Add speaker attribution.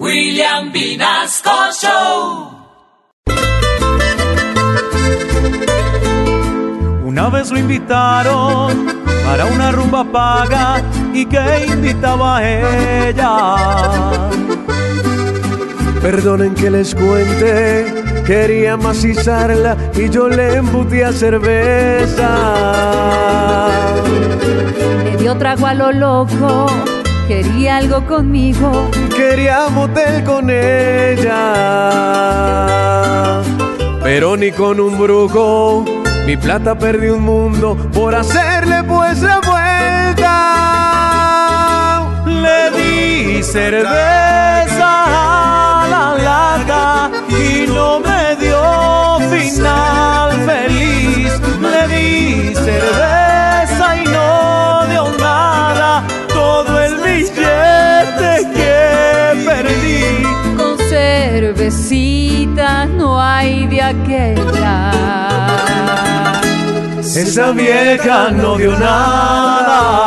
Speaker 1: William Vinasco Show.
Speaker 2: Una vez lo invitaron para una rumba paga y que invitaba a ella.
Speaker 3: Perdonen que les cuente, quería macizarla y yo le embutí a cerveza.
Speaker 4: Le dio trago a lo loco, quería algo conmigo.
Speaker 3: Quería motel con ella. Pero ni con un brujo, mi plata perdí un mundo por hacerle pues la vuelta.
Speaker 2: Le di cerveza
Speaker 4: cervecita no hay de aquella.
Speaker 2: Esa vieja no dio nada.